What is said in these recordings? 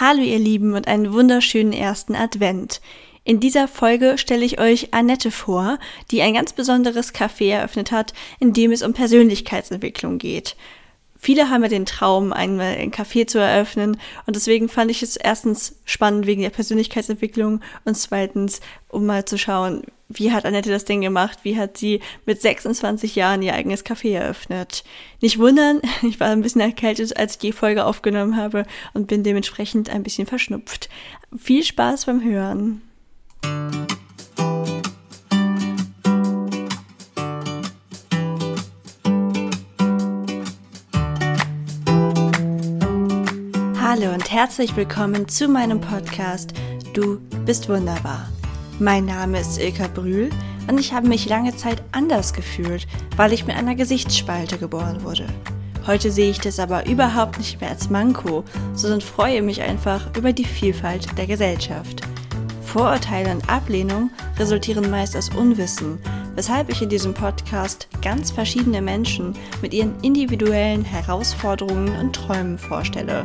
Hallo ihr Lieben und einen wunderschönen ersten Advent. In dieser Folge stelle ich euch Annette vor, die ein ganz besonderes Café eröffnet hat, in dem es um Persönlichkeitsentwicklung geht. Viele haben ja den Traum, einmal ein Café zu eröffnen und deswegen fand ich es erstens spannend wegen der Persönlichkeitsentwicklung und zweitens, um mal zu schauen, wie hat Annette das Ding gemacht, wie hat sie mit 26 Jahren ihr eigenes Café eröffnet. Nicht wundern, ich war ein bisschen erkältet, als ich die Folge aufgenommen habe und bin dementsprechend ein bisschen verschnupft. Viel Spaß beim Hören. Hallo und herzlich willkommen zu meinem Podcast Du bist wunderbar. Mein Name ist Ilka Brühl und ich habe mich lange Zeit anders gefühlt, weil ich mit einer Gesichtsspalte geboren wurde. Heute sehe ich das aber überhaupt nicht mehr als Manko, sondern freue mich einfach über die Vielfalt der Gesellschaft. Vorurteile und Ablehnung resultieren meist aus Unwissen, weshalb ich in diesem Podcast ganz verschiedene Menschen mit ihren individuellen Herausforderungen und Träumen vorstelle.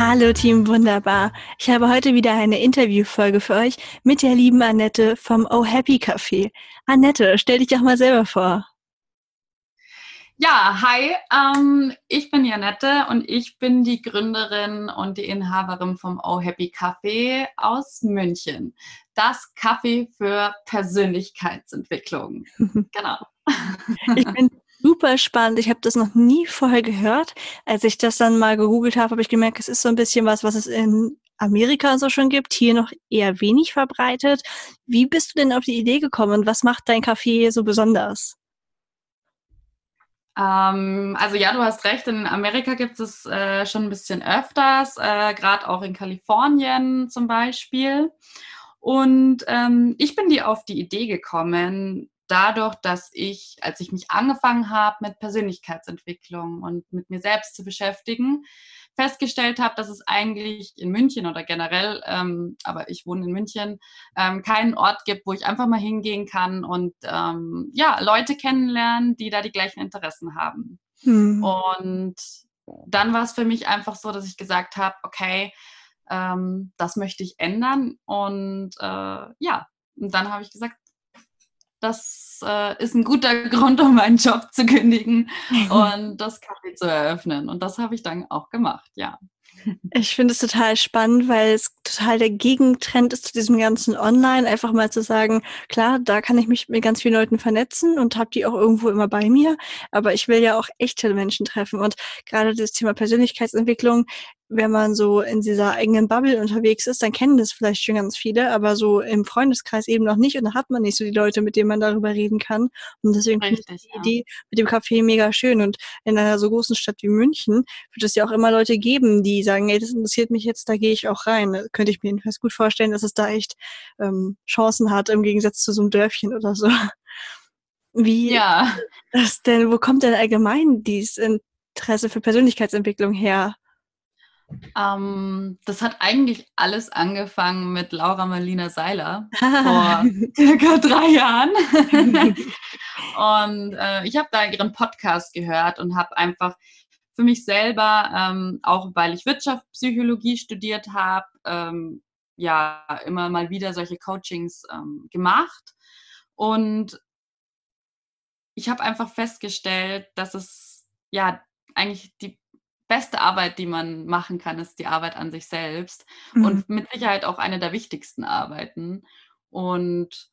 Hallo Team Wunderbar. Ich habe heute wieder eine Interviewfolge für euch mit der lieben Annette vom Oh Happy Café. Annette, stell dich doch mal selber vor. Ja, hi, ähm, ich bin Janette und ich bin die Gründerin und die Inhaberin vom Oh Happy Café aus München. Das Café für Persönlichkeitsentwicklung. genau. Ich bin super spannend. Ich habe das noch nie vorher gehört. Als ich das dann mal gegoogelt habe, habe ich gemerkt, es ist so ein bisschen was, was es in Amerika so schon gibt, hier noch eher wenig verbreitet. Wie bist du denn auf die Idee gekommen? Was macht dein Café so besonders? Ähm, also ja, du hast recht, in Amerika gibt es äh, schon ein bisschen öfters, äh, gerade auch in Kalifornien zum Beispiel. Und ähm, ich bin dir auf die Idee gekommen, dadurch, dass ich, als ich mich angefangen habe mit Persönlichkeitsentwicklung und mit mir selbst zu beschäftigen, festgestellt habe, dass es eigentlich in München oder generell, ähm, aber ich wohne in München, ähm, keinen Ort gibt, wo ich einfach mal hingehen kann und ähm, ja, Leute kennenlernen, die da die gleichen Interessen haben. Hm. Und dann war es für mich einfach so, dass ich gesagt habe, okay, ähm, das möchte ich ändern. Und äh, ja, und dann habe ich gesagt, das äh, ist ein guter Grund, um meinen Job zu kündigen und das Café zu eröffnen. Und das habe ich dann auch gemacht, ja. Ich finde es total spannend, weil es total der Gegentrend ist zu diesem ganzen Online. Einfach mal zu sagen, klar, da kann ich mich mit ganz vielen Leuten vernetzen und habe die auch irgendwo immer bei mir. Aber ich will ja auch echte Menschen treffen. Und gerade das Thema Persönlichkeitsentwicklung wenn man so in dieser eigenen Bubble unterwegs ist, dann kennen das vielleicht schon ganz viele, aber so im Freundeskreis eben noch nicht und da hat man nicht so die Leute, mit denen man darüber reden kann. Und deswegen finde ich die ja. Idee mit dem Café mega schön. Und in einer so großen Stadt wie München wird es ja auch immer Leute geben, die sagen, ey, das interessiert mich jetzt, da gehe ich auch rein. Da könnte ich mir jedenfalls gut vorstellen, dass es da echt ähm, Chancen hat, im Gegensatz zu so einem Dörfchen oder so. Wie ja. das denn, wo kommt denn allgemein dieses Interesse für Persönlichkeitsentwicklung her? Ähm, das hat eigentlich alles angefangen mit Laura Marlina Seiler vor circa drei Jahren. und äh, ich habe da ihren Podcast gehört und habe einfach für mich selber, ähm, auch weil ich Wirtschaftspsychologie studiert habe, ähm, ja immer mal wieder solche Coachings ähm, gemacht. Und ich habe einfach festgestellt, dass es ja eigentlich die beste Arbeit, die man machen kann, ist die Arbeit an sich selbst mhm. und mit Sicherheit auch eine der wichtigsten Arbeiten. Und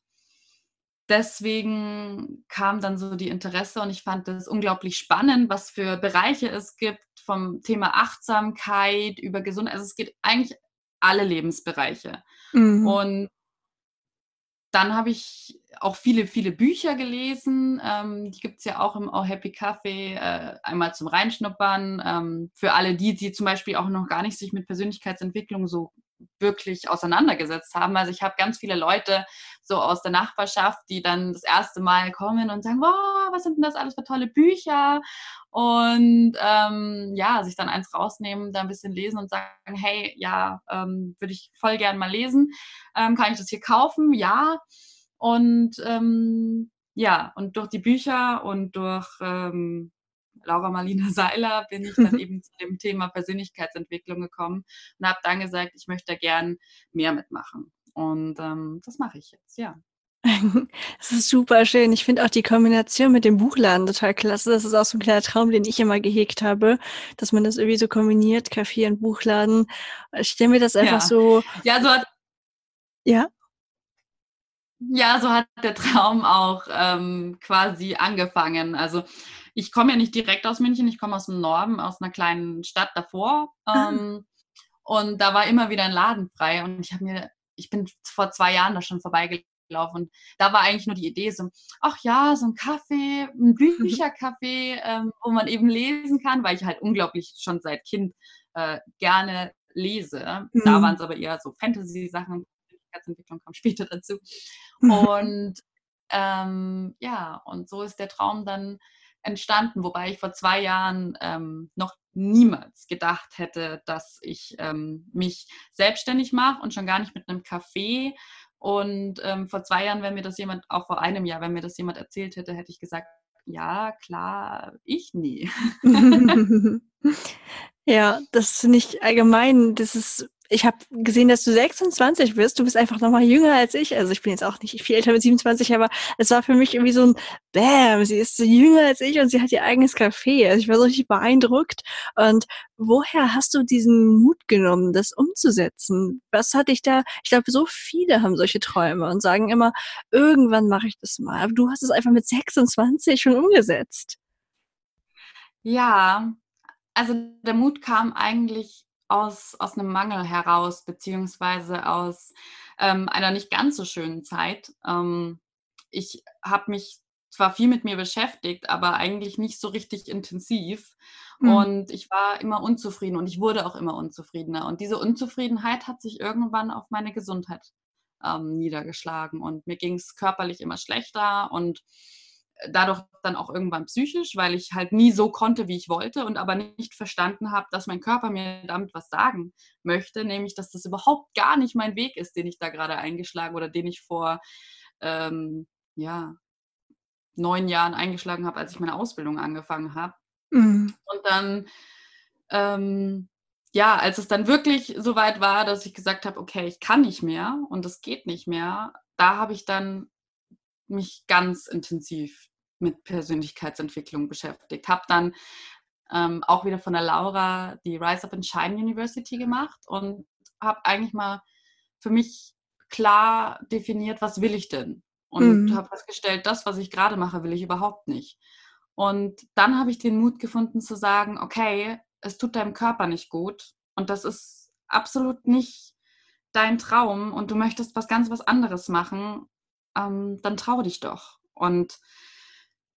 deswegen kam dann so die Interesse und ich fand es unglaublich spannend, was für Bereiche es gibt, vom Thema Achtsamkeit über Gesundheit. Also es geht eigentlich alle Lebensbereiche. Mhm. Und dann habe ich auch viele, viele Bücher gelesen. Ähm, die gibt es ja auch im Oh Happy Café, äh, einmal zum Reinschnuppern. Ähm, für alle die, die zum Beispiel auch noch gar nicht sich mit Persönlichkeitsentwicklung so wirklich auseinandergesetzt haben. Also ich habe ganz viele Leute so aus der Nachbarschaft, die dann das erste Mal kommen und sagen, wow, was sind denn das alles für tolle Bücher? Und ähm, ja, sich dann eins rausnehmen, da ein bisschen lesen und sagen, hey, ja, ähm, würde ich voll gern mal lesen. Ähm, kann ich das hier kaufen? Ja. Und ähm, ja, und durch die Bücher und durch ähm, Laura Marlina Seiler bin ich dann eben zu dem Thema Persönlichkeitsentwicklung gekommen und habe dann gesagt, ich möchte gern mehr mitmachen. Und ähm, das mache ich jetzt, ja. Das ist super schön. Ich finde auch die Kombination mit dem Buchladen total klasse. Das ist auch so ein kleiner Traum, den ich immer gehegt habe, dass man das irgendwie so kombiniert, Kaffee und Buchladen. Ich stelle mir das einfach ja. so. Ja, so hat. Ja. Ja, so hat der Traum auch ähm, quasi angefangen. Also ich komme ja nicht direkt aus München, ich komme aus dem Norden, aus einer kleinen Stadt davor. Ah. Ähm, und da war immer wieder ein Laden frei. Und ich habe mir, ich bin vor zwei Jahren da schon vorbeigelaufen. Und da war eigentlich nur die Idee so, ach ja, so ein Kaffee, ein mhm. Büchercafé, ähm, wo man eben lesen kann, weil ich halt unglaublich schon seit Kind äh, gerne lese. Mhm. Da waren es aber eher so Fantasy-Sachen, Persönlichkeitsentwicklung kam später dazu. Und ähm, ja, und so ist der Traum dann entstanden, wobei ich vor zwei Jahren ähm, noch niemals gedacht hätte, dass ich ähm, mich selbstständig mache und schon gar nicht mit einem Café. Und ähm, vor zwei Jahren, wenn mir das jemand, auch vor einem Jahr, wenn mir das jemand erzählt hätte, hätte ich gesagt, ja, klar, ich nie. ja, das finde ich allgemein, das ist ich habe gesehen, dass du 26 bist. Du bist einfach noch mal jünger als ich. Also ich bin jetzt auch nicht viel älter mit 27, aber es war für mich irgendwie so ein Bäm. Sie ist so jünger als ich und sie hat ihr eigenes Café. Also ich war so richtig beeindruckt. Und woher hast du diesen Mut genommen, das umzusetzen? Was hatte ich da? Ich glaube, so viele haben solche Träume und sagen immer, irgendwann mache ich das mal. Aber du hast es einfach mit 26 schon umgesetzt. Ja, also der Mut kam eigentlich aus, aus einem Mangel heraus, beziehungsweise aus ähm, einer nicht ganz so schönen Zeit. Ähm, ich habe mich zwar viel mit mir beschäftigt, aber eigentlich nicht so richtig intensiv. Mhm. Und ich war immer unzufrieden und ich wurde auch immer unzufriedener. Und diese Unzufriedenheit hat sich irgendwann auf meine Gesundheit ähm, niedergeschlagen. Und mir ging es körperlich immer schlechter und dadurch dann auch irgendwann psychisch, weil ich halt nie so konnte, wie ich wollte und aber nicht verstanden habe, dass mein Körper mir damit was sagen möchte, nämlich, dass das überhaupt gar nicht mein Weg ist, den ich da gerade eingeschlagen oder den ich vor ähm, ja, neun Jahren eingeschlagen habe, als ich meine Ausbildung angefangen habe. Mhm. Und dann, ähm, ja, als es dann wirklich so weit war, dass ich gesagt habe, okay, ich kann nicht mehr und es geht nicht mehr, da habe ich dann mich ganz intensiv mit Persönlichkeitsentwicklung beschäftigt. Habe dann ähm, auch wieder von der Laura die Rise Up and Shine University gemacht und habe eigentlich mal für mich klar definiert, was will ich denn? Und mhm. habe festgestellt, das, was ich gerade mache, will ich überhaupt nicht. Und dann habe ich den Mut gefunden zu sagen, okay, es tut deinem Körper nicht gut und das ist absolut nicht dein Traum und du möchtest was ganz was anderes machen ähm, dann trau dich doch. Und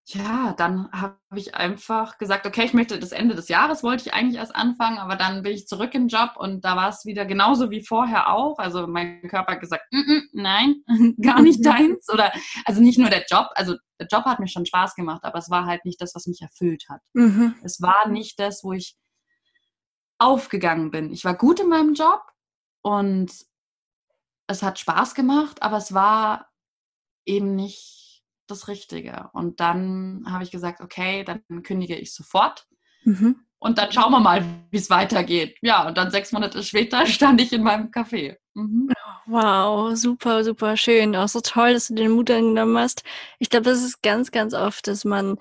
ja, dann habe ich einfach gesagt, okay, ich möchte das Ende des Jahres wollte ich eigentlich erst anfangen, aber dann bin ich zurück im Job und da war es wieder genauso wie vorher auch. Also mein Körper hat gesagt, mm -mm, nein, gar nicht deins. Oder also nicht nur der Job, also der Job hat mir schon Spaß gemacht, aber es war halt nicht das, was mich erfüllt hat. Mhm. Es war nicht das, wo ich aufgegangen bin. Ich war gut in meinem Job und es hat Spaß gemacht, aber es war eben nicht das Richtige. Und dann habe ich gesagt, okay, dann kündige ich sofort. Mhm. Und dann schauen wir mal, wie es weitergeht. Ja, und dann sechs Monate später stand ich in meinem Café. Mhm. Wow, super, super schön. Auch so toll, dass du den Mut angenommen hast. Ich glaube, das ist ganz, ganz oft, dass man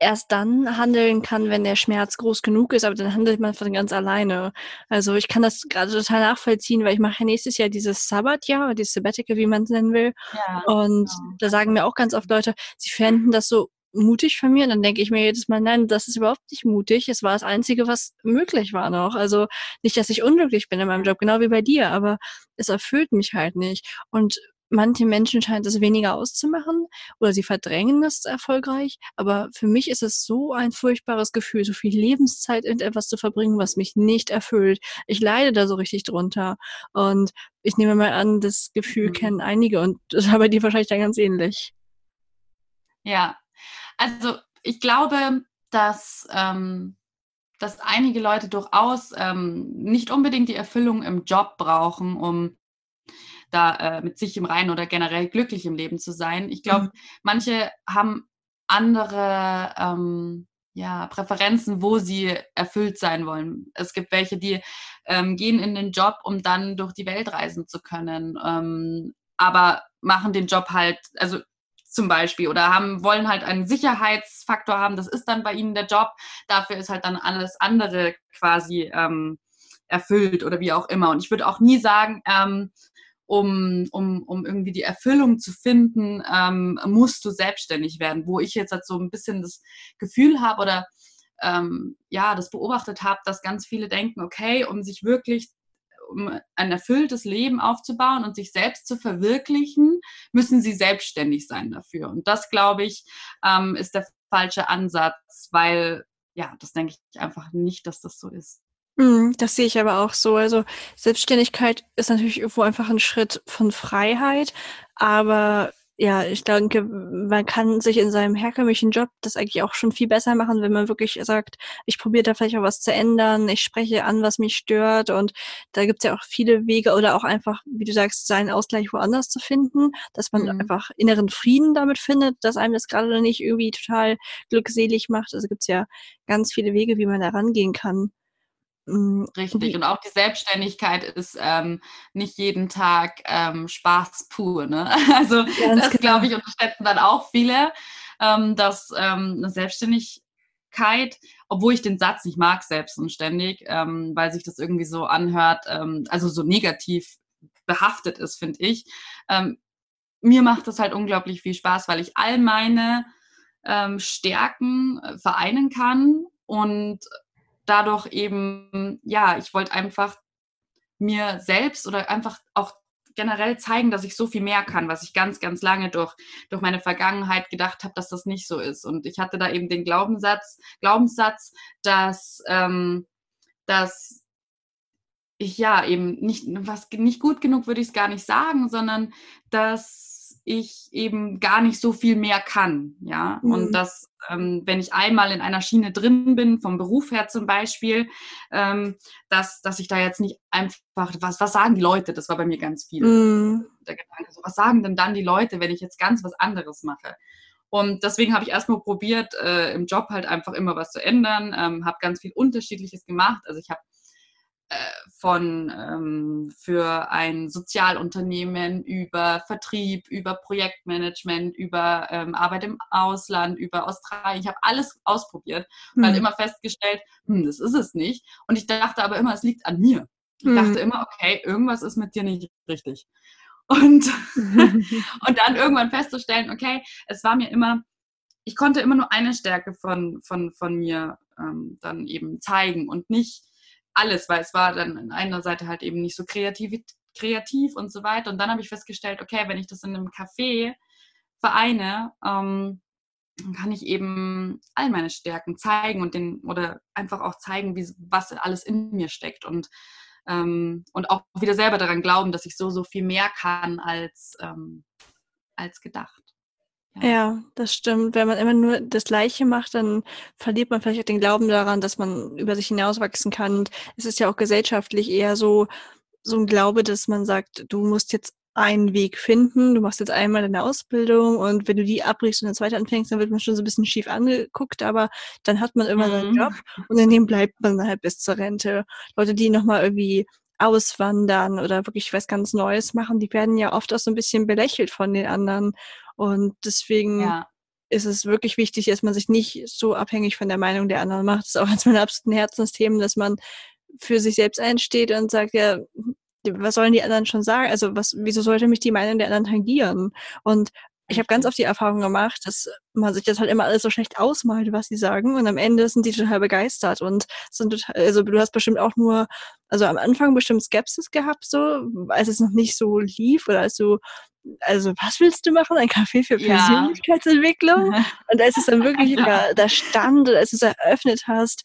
erst dann handeln kann, wenn der Schmerz groß genug ist, aber dann handelt man von ganz alleine. Also ich kann das gerade total nachvollziehen, weil ich mache nächstes Jahr dieses Sabbatjahr oder dieses Sabbatical, wie man es nennen will. Ja, und genau. da sagen mir auch ganz oft Leute, sie fänden das so mutig von mir. Und dann denke ich mir jedes Mal, nein, das ist überhaupt nicht mutig. Es war das Einzige, was möglich war noch. Also nicht, dass ich unglücklich bin in meinem Job, genau wie bei dir, aber es erfüllt mich halt nicht. Und manche Menschen scheint es weniger auszumachen oder sie verdrängen es erfolgreich. Aber für mich ist es so ein furchtbares Gefühl, so viel Lebenszeit in etwas zu verbringen, was mich nicht erfüllt. Ich leide da so richtig drunter. Und ich nehme mal an, das Gefühl mhm. kennen einige und das war bei dir wahrscheinlich dann ganz ähnlich. Ja, also ich glaube, dass, ähm, dass einige Leute durchaus ähm, nicht unbedingt die Erfüllung im Job brauchen, um da äh, mit sich im Reinen oder generell glücklich im Leben zu sein. Ich glaube, mhm. manche haben andere ähm, ja, Präferenzen, wo sie erfüllt sein wollen. Es gibt welche, die ähm, gehen in den Job, um dann durch die Welt reisen zu können, ähm, aber machen den Job halt, also zum Beispiel, oder haben, wollen halt einen Sicherheitsfaktor haben, das ist dann bei ihnen der Job, dafür ist halt dann alles andere quasi ähm, erfüllt oder wie auch immer. Und ich würde auch nie sagen, ähm, um, um, um irgendwie die Erfüllung zu finden, ähm, musst du selbstständig werden. Wo ich jetzt halt so ein bisschen das Gefühl habe oder ähm, ja, das beobachtet habe, dass ganz viele denken, okay, um sich wirklich um ein erfülltes Leben aufzubauen und sich selbst zu verwirklichen, müssen sie selbstständig sein dafür. Und das, glaube ich, ähm, ist der falsche Ansatz, weil ja, das denke ich einfach nicht, dass das so ist. Mhm, das sehe ich aber auch so. Also Selbstständigkeit ist natürlich irgendwo einfach ein Schritt von Freiheit, aber ja, ich denke, man kann sich in seinem herkömmlichen Job das eigentlich auch schon viel besser machen, wenn man wirklich sagt, ich probiere da vielleicht auch was zu ändern, ich spreche an, was mich stört und da gibt es ja auch viele Wege oder auch einfach, wie du sagst, seinen Ausgleich woanders zu finden, dass man mhm. einfach inneren Frieden damit findet, dass einem das gerade nicht irgendwie total glückselig macht. Also gibt es ja ganz viele Wege, wie man da rangehen kann. Mm, Richtig. Und auch die Selbstständigkeit ist ähm, nicht jeden Tag ähm, Spaß pur. Ne? Also Ganz das, genau. glaube ich, unterschätzen dann auch viele, ähm, dass ähm, eine Selbstständigkeit, obwohl ich den Satz nicht mag, selbstständig, ähm, weil sich das irgendwie so anhört, ähm, also so negativ behaftet ist, finde ich. mir macht das halt unglaublich viel Spaß, weil ich all meine Stärken äh, vereinen kann und dadurch eben, ja, ich wollte einfach mir selbst oder einfach auch generell zeigen, dass ich so viel mehr kann, was ich ganz, ganz lange durch, durch meine Vergangenheit gedacht habe, dass das nicht so ist. Und ich hatte da eben den Glaubenssatz, Glaubenssatz, dass, ähm, dass ich ja eben nicht, was nicht gut genug würde ich es gar nicht sagen, sondern dass ich eben gar nicht so viel mehr kann. Ja, mhm. und dass, ähm, wenn ich einmal in einer Schiene drin bin, vom Beruf her zum Beispiel, ähm, dass, dass ich da jetzt nicht einfach, was, was sagen die Leute? Das war bei mir ganz viel. Mhm. Der Gedanke, so, was sagen denn dann die Leute, wenn ich jetzt ganz was anderes mache? Und deswegen habe ich erstmal probiert, äh, im Job halt einfach immer was zu ändern, ähm, habe ganz viel Unterschiedliches gemacht. Also ich habe von ähm, für ein Sozialunternehmen über Vertrieb, über Projektmanagement, über ähm, Arbeit im Ausland, über Australien. Ich habe alles ausprobiert und halt hm. immer festgestellt, hm, das ist es nicht. Und ich dachte aber immer, es liegt an mir. Ich hm. dachte immer, okay, irgendwas ist mit dir nicht richtig. Und, und dann irgendwann festzustellen, okay, es war mir immer, ich konnte immer nur eine Stärke von, von, von mir ähm, dann eben zeigen und nicht alles, weil es war dann an einer Seite halt eben nicht so kreativ, kreativ und so weiter. Und dann habe ich festgestellt, okay, wenn ich das in einem Café vereine, ähm, dann kann ich eben all meine Stärken zeigen und den oder einfach auch zeigen, wie, was alles in mir steckt und ähm, und auch wieder selber daran glauben, dass ich so so viel mehr kann als ähm, als gedacht. Ja, das stimmt. Wenn man immer nur das Gleiche macht, dann verliert man vielleicht auch den Glauben daran, dass man über sich hinauswachsen kann. Und es ist ja auch gesellschaftlich eher so, so ein Glaube, dass man sagt, du musst jetzt einen Weg finden, du machst jetzt einmal deine Ausbildung und wenn du die abbrichst und eine zweite anfängst, dann wird man schon so ein bisschen schief angeguckt, aber dann hat man immer mhm. seinen Job und in dem bleibt man halt bis zur Rente. Leute, die nochmal irgendwie auswandern oder wirklich was ganz Neues machen, die werden ja oft auch so ein bisschen belächelt von den anderen. Und deswegen ja. ist es wirklich wichtig, dass man sich nicht so abhängig von der Meinung der anderen macht. Das ist auch eines meiner absoluten Herzensthemen, dass man für sich selbst einsteht und sagt, ja, was sollen die anderen schon sagen? Also was, wieso sollte mich die Meinung der anderen tangieren? Und ich habe ganz oft die Erfahrung gemacht, dass man sich das halt immer alles so schlecht ausmalt, was sie sagen. Und am Ende sind die total begeistert und sind total, also du hast bestimmt auch nur, also am Anfang bestimmt Skepsis gehabt, so, als es noch nicht so lief oder als du also was willst du machen? Ein Café für Persönlichkeitsentwicklung? Ja. Und als es dann wirklich ja. da, stand und als du es eröffnet hast,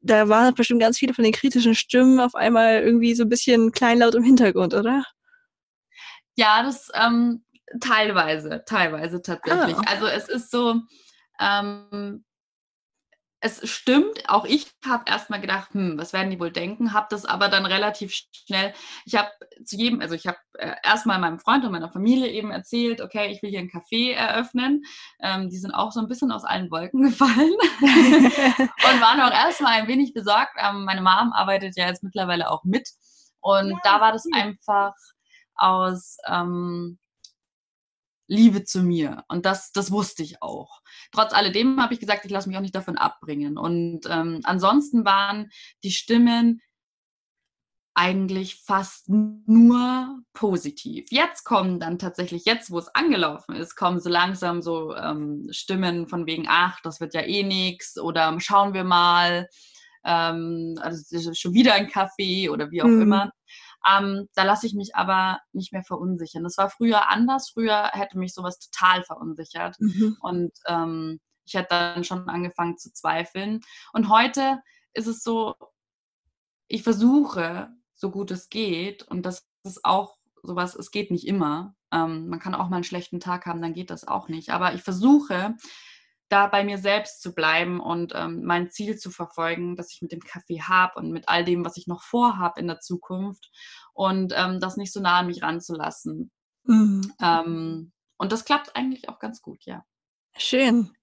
da waren bestimmt ganz viele von den kritischen Stimmen auf einmal irgendwie so ein bisschen kleinlaut im Hintergrund, oder? Ja, das ähm, teilweise, teilweise tatsächlich. Ah. Also es ist so, ähm, es stimmt, auch ich habe erstmal gedacht, hm, was werden die wohl denken, habe das aber dann relativ schnell, ich habe zu jedem, also ich habe äh, erstmal meinem Freund und meiner Familie eben erzählt, okay, ich will hier ein Café eröffnen. Ähm, die sind auch so ein bisschen aus allen Wolken gefallen und waren auch erstmal ein wenig besorgt. Ähm, meine Mom arbeitet ja jetzt mittlerweile auch mit und ja, da war das cool. einfach aus, ähm, Liebe zu mir. Und das, das wusste ich auch. Trotz alledem habe ich gesagt, ich lasse mich auch nicht davon abbringen. Und ähm, ansonsten waren die Stimmen eigentlich fast nur positiv. Jetzt kommen dann tatsächlich, jetzt wo es angelaufen ist, kommen so langsam so ähm, Stimmen von wegen, ach, das wird ja eh nichts oder schauen wir mal, ähm, also schon wieder ein Kaffee oder wie auch mhm. immer. Ähm, da lasse ich mich aber nicht mehr verunsichern. Das war früher anders. Früher hätte mich sowas total verunsichert. Mhm. Und ähm, ich hätte dann schon angefangen zu zweifeln. Und heute ist es so, ich versuche, so gut es geht, und das ist auch sowas, es geht nicht immer. Ähm, man kann auch mal einen schlechten Tag haben, dann geht das auch nicht. Aber ich versuche, da bei mir selbst zu bleiben und ähm, mein Ziel zu verfolgen, das ich mit dem Kaffee habe und mit all dem, was ich noch vorhabe in der Zukunft und ähm, das nicht so nah an mich ranzulassen. Mhm. Ähm, und das klappt eigentlich auch ganz gut, ja. Schön.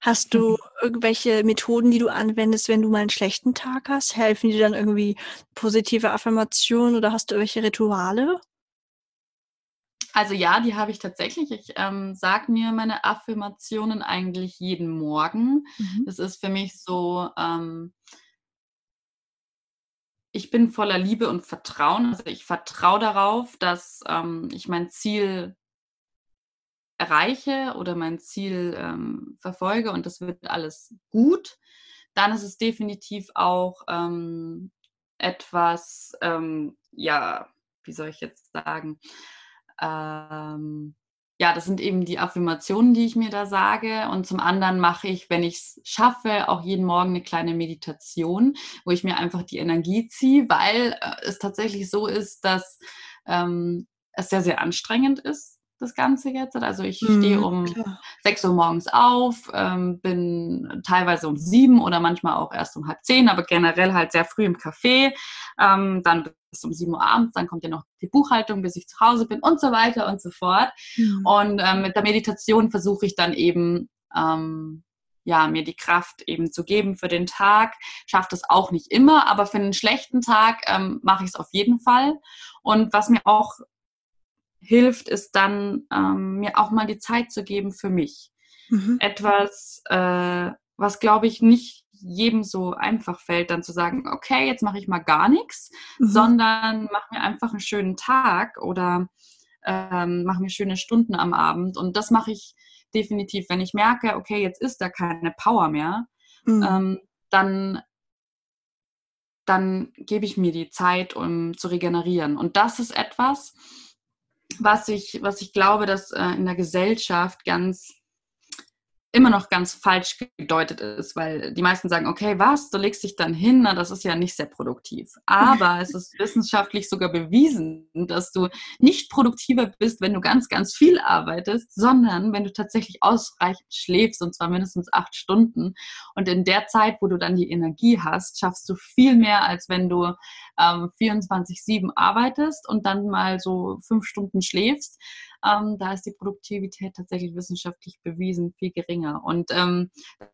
Hast du mhm. irgendwelche Methoden, die du anwendest, wenn du mal einen schlechten Tag hast? Helfen dir dann irgendwie positive Affirmationen oder hast du irgendwelche Rituale? Also ja, die habe ich tatsächlich. Ich ähm, sage mir meine Affirmationen eigentlich jeden Morgen. Mhm. Das ist für mich so, ähm, ich bin voller Liebe und Vertrauen. Also ich vertraue darauf, dass ähm, ich mein Ziel erreiche oder mein Ziel ähm, verfolge und das wird alles gut. Dann ist es definitiv auch ähm, etwas, ähm, ja, wie soll ich jetzt sagen, ähm, ja, das sind eben die Affirmationen, die ich mir da sage. Und zum anderen mache ich, wenn ich es schaffe, auch jeden Morgen eine kleine Meditation, wo ich mir einfach die Energie ziehe, weil äh, es tatsächlich so ist, dass ähm, es sehr, sehr anstrengend ist das Ganze jetzt. Also ich mhm, stehe um klar. 6 Uhr morgens auf, ähm, bin teilweise um 7 oder manchmal auch erst um halb 10, aber generell halt sehr früh im Café. Ähm, dann bis um 7 Uhr abends, dann kommt ja noch die Buchhaltung, bis ich zu Hause bin und so weiter und so fort. Mhm. Und ähm, mit der Meditation versuche ich dann eben ähm, ja, mir die Kraft eben zu geben für den Tag. Schafft es auch nicht immer, aber für einen schlechten Tag ähm, mache ich es auf jeden Fall. Und was mir auch hilft, ist dann ähm, mir auch mal die Zeit zu geben für mich. Mhm. Etwas, äh, was glaube ich nicht jedem so einfach fällt, dann zu sagen, okay, jetzt mache ich mal gar nichts, mhm. sondern mache mir einfach einen schönen Tag oder ähm, mache mir schöne Stunden am Abend. Und das mache ich definitiv, wenn ich merke, okay, jetzt ist da keine Power mehr, mhm. ähm, dann dann gebe ich mir die Zeit, um zu regenerieren. Und das ist etwas, was ich, was ich glaube, dass äh, in der Gesellschaft ganz immer noch ganz falsch gedeutet ist, weil die meisten sagen, okay, was, du legst dich dann hin, na, das ist ja nicht sehr produktiv. Aber es ist wissenschaftlich sogar bewiesen, dass du nicht produktiver bist, wenn du ganz, ganz viel arbeitest, sondern wenn du tatsächlich ausreichend schläfst, und zwar mindestens acht Stunden. Und in der Zeit, wo du dann die Energie hast, schaffst du viel mehr, als wenn du ähm, 24-7 arbeitest und dann mal so fünf Stunden schläfst ähm, da ist die Produktivität tatsächlich wissenschaftlich bewiesen viel geringer. Und ähm,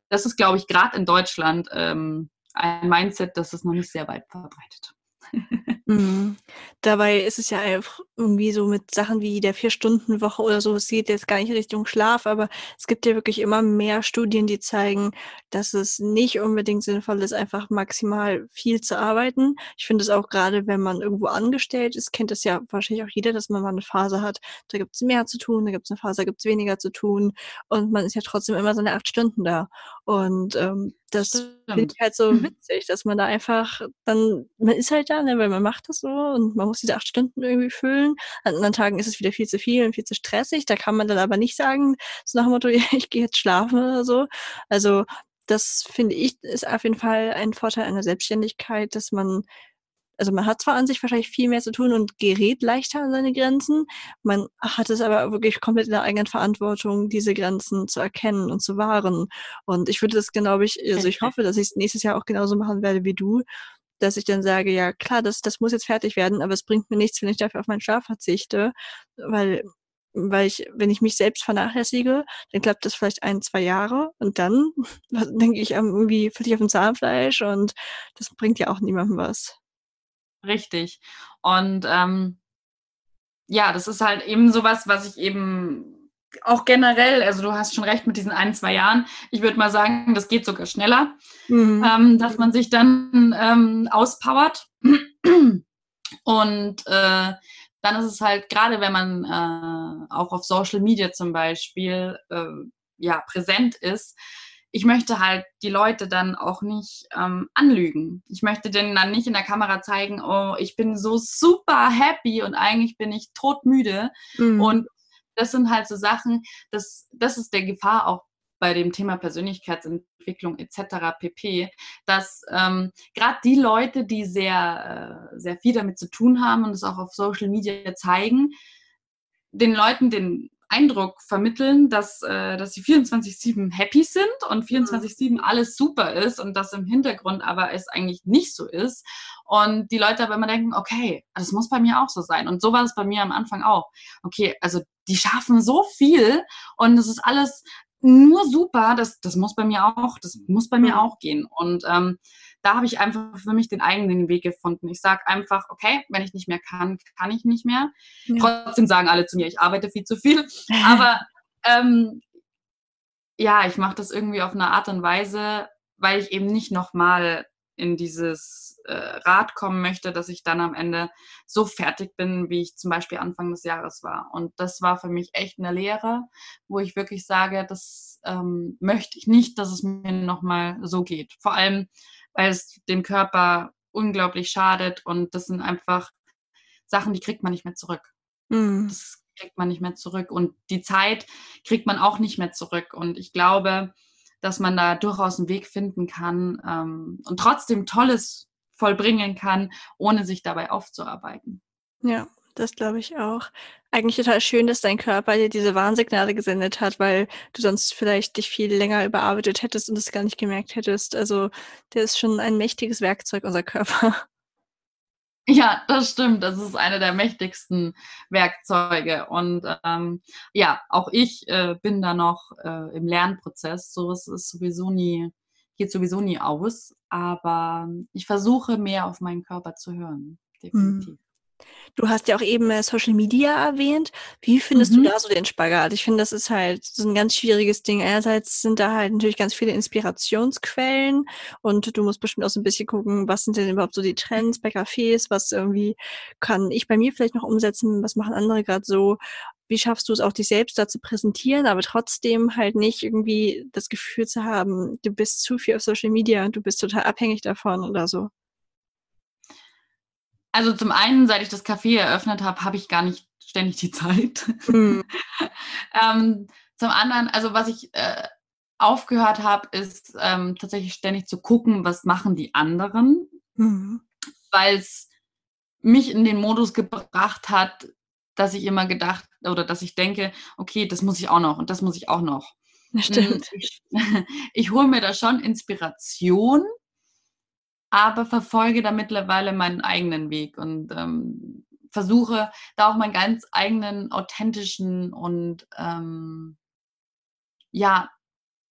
das ist, glaube ich, gerade in Deutschland ähm, ein Mindset, das ist noch nicht sehr weit verbreitet. Mhm. Dabei ist es ja einfach irgendwie so mit Sachen wie der Vier-Stunden-Woche oder so, es geht jetzt gar nicht Richtung Schlaf, aber es gibt ja wirklich immer mehr Studien, die zeigen, dass es nicht unbedingt sinnvoll ist, einfach maximal viel zu arbeiten. Ich finde es auch gerade, wenn man irgendwo angestellt ist, kennt es ja wahrscheinlich auch jeder, dass man mal eine Phase hat, da gibt es mehr zu tun, da gibt es eine Phase, da gibt es weniger zu tun und man ist ja trotzdem immer seine acht Stunden da. Und ähm, das finde ich halt so mhm. witzig, dass man da einfach dann, man ist halt da, ne, weil man macht das so und man muss diese acht Stunden irgendwie füllen. An anderen Tagen ist es wieder viel zu viel und viel zu stressig. Da kann man dann aber nicht sagen, so nach dem Motto, ich gehe jetzt schlafen oder so. Also das finde ich ist auf jeden Fall ein Vorteil einer Selbstständigkeit, dass man also man hat zwar an sich wahrscheinlich viel mehr zu tun und gerät leichter an seine Grenzen, man hat es aber wirklich komplett in der eigenen Verantwortung, diese Grenzen zu erkennen und zu wahren. Und ich würde das, glaube ich, also ich hoffe, dass ich es nächstes Jahr auch genauso machen werde wie du, dass ich dann sage, ja klar, das, das muss jetzt fertig werden, aber es bringt mir nichts, wenn ich dafür auf meinen Schlaf verzichte, weil weil ich, wenn ich mich selbst vernachlässige, dann klappt das vielleicht ein, zwei Jahre und dann denke ich irgendwie völlig auf dem Zahnfleisch und das bringt ja auch niemandem was. Richtig. Und ähm, ja, das ist halt eben sowas, was ich eben auch generell, also du hast schon recht mit diesen ein, zwei Jahren. Ich würde mal sagen, das geht sogar schneller, mhm. ähm, dass man sich dann ähm, auspowert. Und äh, dann ist es halt, gerade wenn man äh, auch auf Social Media zum Beispiel äh, ja, präsent ist, ich möchte halt die Leute dann auch nicht ähm, anlügen. Ich möchte denen dann nicht in der Kamera zeigen, oh, ich bin so super happy und eigentlich bin ich todmüde. Mhm. Und das sind halt so Sachen, das, das ist der Gefahr auch bei dem Thema Persönlichkeitsentwicklung etc. pp, dass ähm, gerade die Leute, die sehr, äh, sehr viel damit zu tun haben und es auch auf Social Media zeigen, den Leuten den Eindruck vermitteln, dass, äh, dass sie 24-7 happy sind und 24-7 alles super ist und das im Hintergrund aber es eigentlich nicht so ist. Und die Leute aber immer denken, okay, das muss bei mir auch so sein. Und so war es bei mir am Anfang auch. Okay, also die schaffen so viel und es ist alles nur super, das, das muss bei mir auch, das muss bei mir auch gehen. Und ähm, da habe ich einfach für mich den eigenen Weg gefunden. Ich sage einfach, okay, wenn ich nicht mehr kann, kann ich nicht mehr. Ja. Trotzdem sagen alle zu mir, ich arbeite viel zu viel. Aber ähm, ja, ich mache das irgendwie auf eine Art und Weise, weil ich eben nicht nochmal in dieses äh, Rad kommen möchte, dass ich dann am Ende so fertig bin, wie ich zum Beispiel Anfang des Jahres war. Und das war für mich echt eine Lehre, wo ich wirklich sage, das ähm, möchte ich nicht, dass es mir nochmal so geht. Vor allem, weil es dem Körper unglaublich schadet und das sind einfach Sachen, die kriegt man nicht mehr zurück. Mhm. Das kriegt man nicht mehr zurück und die Zeit kriegt man auch nicht mehr zurück. Und ich glaube, dass man da durchaus einen Weg finden kann ähm, und trotzdem Tolles vollbringen kann, ohne sich dabei aufzuarbeiten. Ja, das glaube ich auch. Eigentlich total schön, dass dein Körper dir diese Warnsignale gesendet hat, weil du sonst vielleicht dich viel länger überarbeitet hättest und es gar nicht gemerkt hättest. Also der ist schon ein mächtiges Werkzeug, unser Körper. Ja, das stimmt. Das ist eine der mächtigsten Werkzeuge. Und ähm, ja, auch ich äh, bin da noch äh, im Lernprozess. So ist es sowieso nie, geht sowieso nie aus. Aber ich versuche mehr auf meinen Körper zu hören. Definitiv. Du hast ja auch eben äh, Social Media erwähnt. Wie findest mhm. du da so den Spagat? Ich finde, das ist halt so ein ganz schwieriges Ding. Einerseits sind da halt natürlich ganz viele Inspirationsquellen und du musst bestimmt auch so ein bisschen gucken, was sind denn überhaupt so die Trends bei Cafés, was irgendwie kann ich bei mir vielleicht noch umsetzen, was machen andere gerade so. Wie schaffst du es auch, dich selbst da zu präsentieren, aber trotzdem halt nicht irgendwie das Gefühl zu haben, du bist zu viel auf Social Media und du bist total abhängig davon oder so? Also zum einen, seit ich das Café eröffnet habe, habe ich gar nicht ständig die Zeit. Mhm. ähm, zum anderen, also was ich äh, aufgehört habe, ist ähm, tatsächlich ständig zu gucken, was machen die anderen, mhm. weil es mich in den Modus gebracht hat, dass ich immer gedacht oder dass ich denke, okay, das muss ich auch noch und das muss ich auch noch. Stimmt. Ich, ich hole mir da schon Inspiration, aber verfolge da mittlerweile meinen eigenen Weg und ähm, versuche da auch meinen ganz eigenen authentischen und ähm, ja,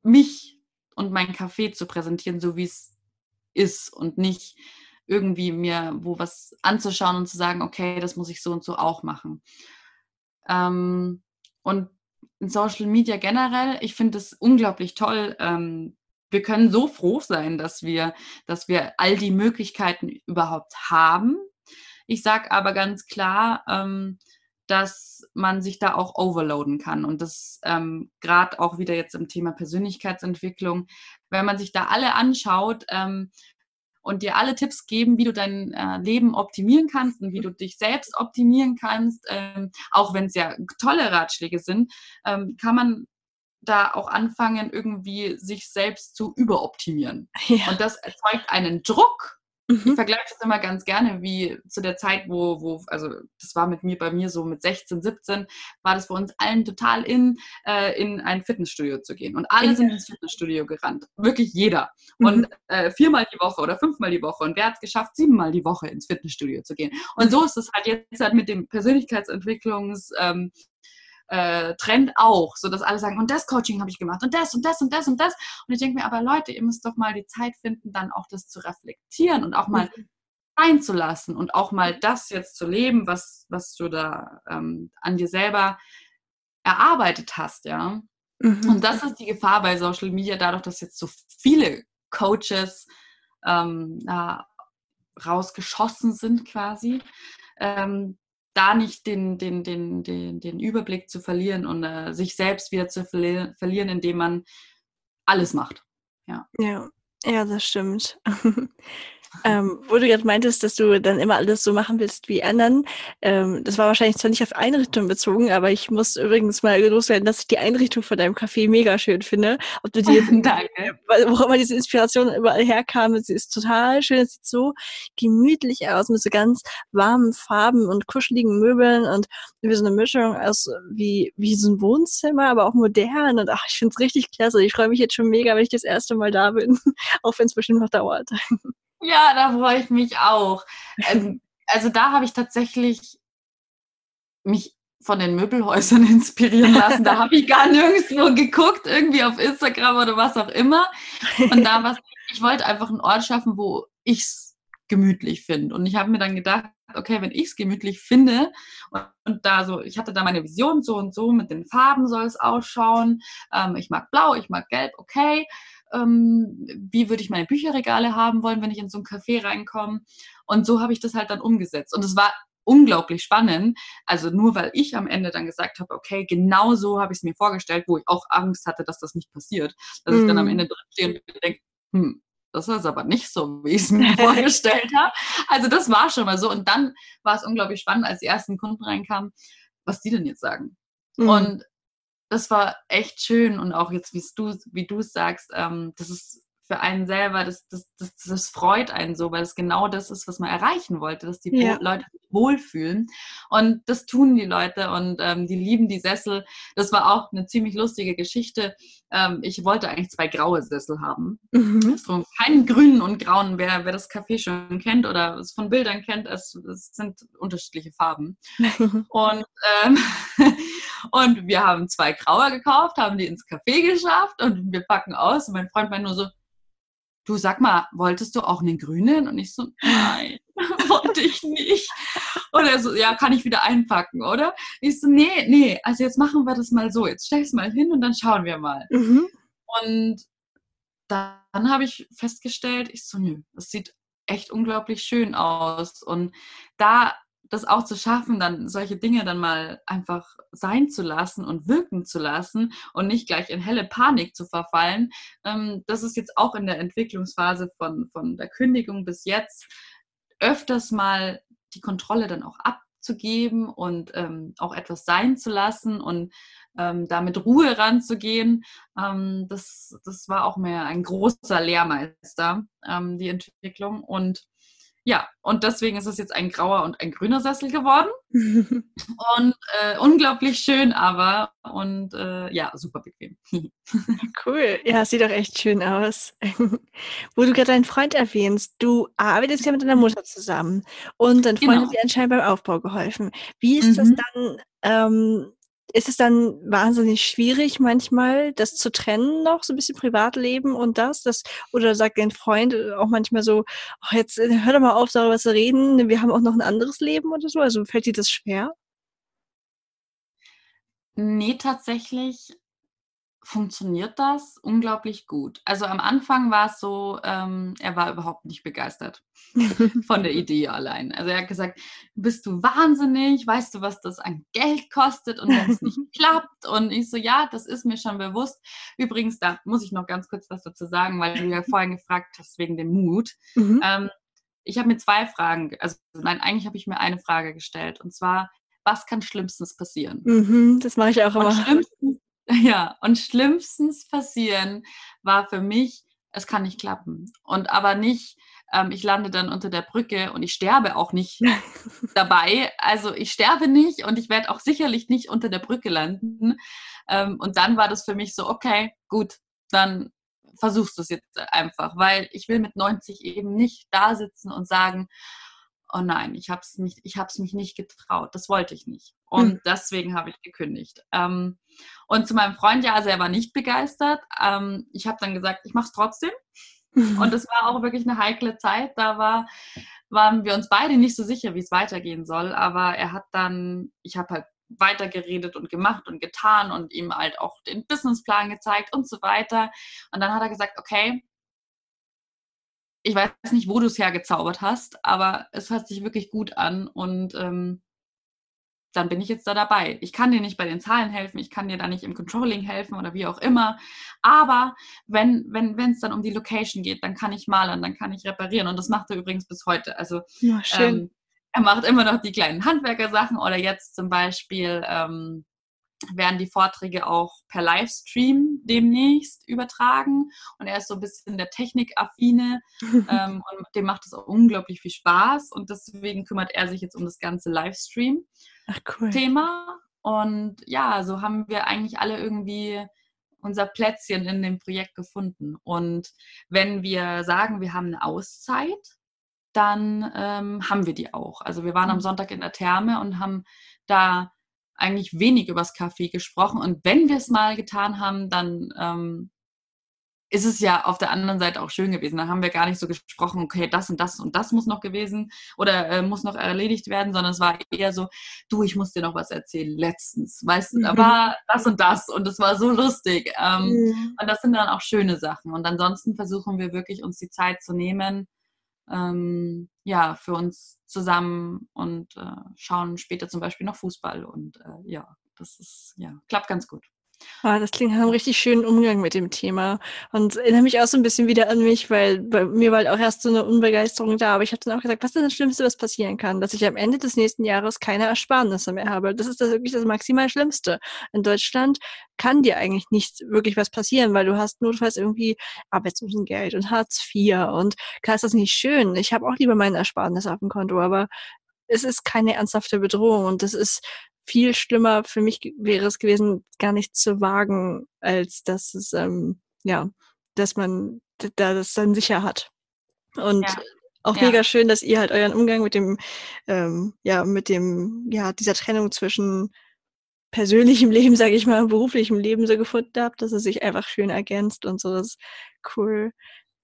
mich und mein Café zu präsentieren, so wie es ist und nicht irgendwie mir wo was anzuschauen und zu sagen, okay, das muss ich so und so auch machen. Ähm, und in Social Media generell, ich finde es unglaublich toll, ähm, wir können so froh sein, dass wir, dass wir all die Möglichkeiten überhaupt haben. Ich sage aber ganz klar, ähm, dass man sich da auch overloaden kann. Und das ähm, gerade auch wieder jetzt im Thema Persönlichkeitsentwicklung, wenn man sich da alle anschaut, ähm, und dir alle Tipps geben, wie du dein äh, Leben optimieren kannst und wie du dich selbst optimieren kannst. Ähm, auch wenn es ja tolle Ratschläge sind, ähm, kann man da auch anfangen, irgendwie sich selbst zu überoptimieren. Ja. Und das erzeugt einen Druck, Mhm. Ich vergleiche das immer ganz gerne, wie zu der Zeit, wo, wo, also das war mit mir, bei mir so mit 16, 17, war das bei uns allen total in, äh, in ein Fitnessstudio zu gehen. Und alle sind ins Fitnessstudio gerannt. Wirklich jeder. Mhm. Und äh, viermal die Woche oder fünfmal die Woche. Und wer hat es geschafft, siebenmal die Woche ins Fitnessstudio zu gehen? Und so ist es halt jetzt halt mit dem Persönlichkeitsentwicklungs- ähm, äh, Trend auch, so dass alle sagen, und das Coaching habe ich gemacht und das und das und das und das. Und ich denke mir, aber Leute, ihr müsst doch mal die Zeit finden, dann auch das zu reflektieren und auch mal mhm. einzulassen und auch mal das jetzt zu leben, was, was du da ähm, an dir selber erarbeitet hast, ja. Mhm. Und das ist die Gefahr bei Social Media, dadurch, dass jetzt so viele Coaches ähm, rausgeschossen sind quasi, ähm, da nicht den, den, den, den, den Überblick zu verlieren und äh, sich selbst wieder zu verli verlieren, indem man alles macht. Ja, ja, ja das stimmt. Ähm, wo du gerade meintest, dass du dann immer alles so machen willst wie anderen. Ähm, das war wahrscheinlich zwar nicht auf Einrichtung bezogen, aber ich muss übrigens mal loswerden, dass ich die Einrichtung von deinem Café mega schön finde. Ob du die, Danke. wo immer diese Inspiration überall herkam, sie ist total schön. Es sieht so gemütlich aus mit so ganz warmen Farben und kuscheligen Möbeln und wie so eine Mischung aus wie, wie so ein Wohnzimmer, aber auch modern. Und ach, ich finde es richtig klasse. Ich freue mich jetzt schon mega, wenn ich das erste Mal da bin, auch wenn es bestimmt noch dauert. Ja, da freue ich mich auch. Ähm, also da habe ich tatsächlich mich von den Möbelhäusern inspirieren lassen. Da habe ich gar nirgendwo geguckt, irgendwie auf Instagram oder was auch immer. Und da was, ich wollte einfach einen Ort schaffen, wo ich es gemütlich finde. Und ich habe mir dann gedacht, okay, wenn ich es gemütlich finde und, und, da so, ich hatte da meine Vision so und so, mit den Farben soll es ausschauen. Ähm, ich mag blau, ich mag gelb, okay ähm, wie würde ich meine Bücherregale haben wollen, wenn ich in so ein Café reinkomme. Und so habe ich das halt dann umgesetzt. Und es war unglaublich spannend. Also nur weil ich am Ende dann gesagt habe, okay, genau so habe ich es mir vorgestellt, wo ich auch Angst hatte, dass das nicht passiert. Dass mm. ich dann am mhm. Ende drin stehe und denke, hm, das ist aber nicht so, wie ich es mir vorgestellt habe. Also das war schon mal so. Und dann war es unglaublich spannend, als die ersten Kunden reinkamen, was die denn jetzt sagen. Mm. Und das war echt schön und auch jetzt, wie du, wie du es sagst, ähm, das ist für einen selber, das, das, das, das freut einen so, weil es genau das ist, was man erreichen wollte, dass die ja. Leute sich wohlfühlen. Und das tun die Leute und ähm, die lieben die Sessel. Das war auch eine ziemlich lustige Geschichte. Ähm, ich wollte eigentlich zwei graue Sessel haben. Mhm. So keinen grünen und grauen. Wer, wer das Café schon kennt oder es von Bildern kennt, es, es sind unterschiedliche Farben. und, ähm, und wir haben zwei graue gekauft, haben die ins Café geschafft und wir packen aus. Und mein Freund meint nur so, du sag mal, wolltest du auch einen grünen? Und ich so, nein, wollte ich nicht. Und er so, ja, kann ich wieder einpacken, oder? Ich so, nee, nee, also jetzt machen wir das mal so. Jetzt stell es mal hin und dann schauen wir mal. Mhm. Und dann habe ich festgestellt, ich so, nö, das sieht echt unglaublich schön aus. Und da das auch zu schaffen, dann solche Dinge dann mal einfach sein zu lassen und wirken zu lassen und nicht gleich in helle Panik zu verfallen, ähm, das ist jetzt auch in der Entwicklungsphase von, von der Kündigung bis jetzt öfters mal die Kontrolle dann auch abzugeben und ähm, auch etwas sein zu lassen und ähm, da mit Ruhe ranzugehen. Ähm, das, das war auch mehr ein großer Lehrmeister, ähm, die Entwicklung. Und ja, und deswegen ist es jetzt ein grauer und ein grüner Sessel geworden. und äh, unglaublich schön, aber und äh, ja, super bequem. cool. Ja, sieht doch echt schön aus. Wo du gerade deinen Freund erwähnst, du arbeitest ja mit deiner Mutter zusammen und dein Freund genau. hat dir anscheinend beim Aufbau geholfen. Wie ist mhm. das dann? Ähm, ist es dann wahnsinnig schwierig manchmal, das zu trennen noch, so ein bisschen Privatleben und das? das oder sagt dein Freund auch manchmal so, oh, jetzt äh, hör doch mal auf, darüber zu reden, wir haben auch noch ein anderes Leben oder so? Also fällt dir das schwer? Nee, tatsächlich funktioniert das unglaublich gut. Also am Anfang war es so, ähm, er war überhaupt nicht begeistert von der Idee allein. Also er hat gesagt, bist du wahnsinnig? Weißt du, was das an Geld kostet und wenn es nicht klappt? Und ich so, ja, das ist mir schon bewusst. Übrigens, da muss ich noch ganz kurz was dazu sagen, weil du ja vorhin gefragt hast wegen dem Mut. Mhm. Ähm, ich habe mir zwei Fragen, also nein, eigentlich habe ich mir eine Frage gestellt und zwar, was kann schlimmstens passieren? Mhm, das mache ich auch immer. schlimmstens Ja, und schlimmstens passieren war für mich, es kann nicht klappen. Und aber nicht, ähm, ich lande dann unter der Brücke und ich sterbe auch nicht dabei. Also ich sterbe nicht und ich werde auch sicherlich nicht unter der Brücke landen. Ähm, und dann war das für mich so, okay, gut, dann versuchst du es jetzt einfach, weil ich will mit 90 eben nicht da sitzen und sagen, oh nein, ich habe es mich, ich habe es mich nicht getraut. Das wollte ich nicht. Und mhm. deswegen habe ich gekündigt. Ähm, und zu meinem Freund, ja, also er war nicht begeistert. Ähm, ich habe dann gesagt, ich mache es trotzdem. Und es war auch wirklich eine heikle Zeit. Da war, waren wir uns beide nicht so sicher, wie es weitergehen soll. Aber er hat dann, ich habe halt weitergeredet und gemacht und getan und ihm halt auch den Businessplan gezeigt und so weiter. Und dann hat er gesagt, okay, ich weiß nicht, wo du es hergezaubert hast, aber es hört sich wirklich gut an und ähm, dann bin ich jetzt da dabei. Ich kann dir nicht bei den Zahlen helfen, ich kann dir da nicht im Controlling helfen oder wie auch immer. Aber wenn wenn wenn es dann um die Location geht, dann kann ich malen, dann kann ich reparieren und das macht er übrigens bis heute. Also ja, ähm, er macht immer noch die kleinen Handwerkersachen oder jetzt zum Beispiel ähm, werden die Vorträge auch per Livestream demnächst übertragen. Und er ist so ein bisschen der Technikaffine ähm, und dem macht es auch unglaublich viel Spaß. Und deswegen kümmert er sich jetzt um das ganze Livestream-Thema. Cool. Und ja, so haben wir eigentlich alle irgendwie unser Plätzchen in dem Projekt gefunden. Und wenn wir sagen, wir haben eine Auszeit, dann ähm, haben wir die auch. Also wir waren am mhm. Sonntag in der Therme und haben da eigentlich wenig übers Kaffee gesprochen. Und wenn wir es mal getan haben, dann ähm, ist es ja auf der anderen Seite auch schön gewesen. Da haben wir gar nicht so gesprochen, okay, das und das und das muss noch gewesen oder äh, muss noch erledigt werden, sondern es war eher so, du, ich muss dir noch was erzählen, letztens, weißt du, da war das und das und es war so lustig. Ähm, mhm. Und das sind dann auch schöne Sachen. Und ansonsten versuchen wir wirklich, uns die Zeit zu nehmen, ähm, ja, für uns zusammen und äh, schauen später zum Beispiel noch Fußball. Und äh, ja, das ist, ja, klappt ganz gut. Ah, das klingt nach einem richtig schönen Umgang mit dem Thema und erinnere mich auch so ein bisschen wieder an mich, weil bei mir war halt auch erst so eine Unbegeisterung da, aber ich habe dann auch gesagt, was ist denn das Schlimmste, was passieren kann? Dass ich am Ende des nächsten Jahres keine Ersparnisse mehr habe. Das ist das wirklich das maximal Schlimmste. In Deutschland kann dir eigentlich nicht wirklich was passieren, weil du hast notfalls irgendwie Arbeitslosengeld und Hartz IV und klar ist das nicht schön. Ich habe auch lieber meine Ersparnisse auf dem Konto, aber es ist keine ernsthafte Bedrohung und das ist viel schlimmer für mich wäre es gewesen, gar nicht zu wagen, als dass es, ähm, ja, dass man da das dann sicher hat. Und ja. auch ja. mega schön, dass ihr halt euren Umgang mit dem, ähm, ja, mit dem, ja, dieser Trennung zwischen persönlichem Leben, sage ich mal, beruflichem Leben so gefunden habt, dass es sich einfach schön ergänzt und so. Das ist cool.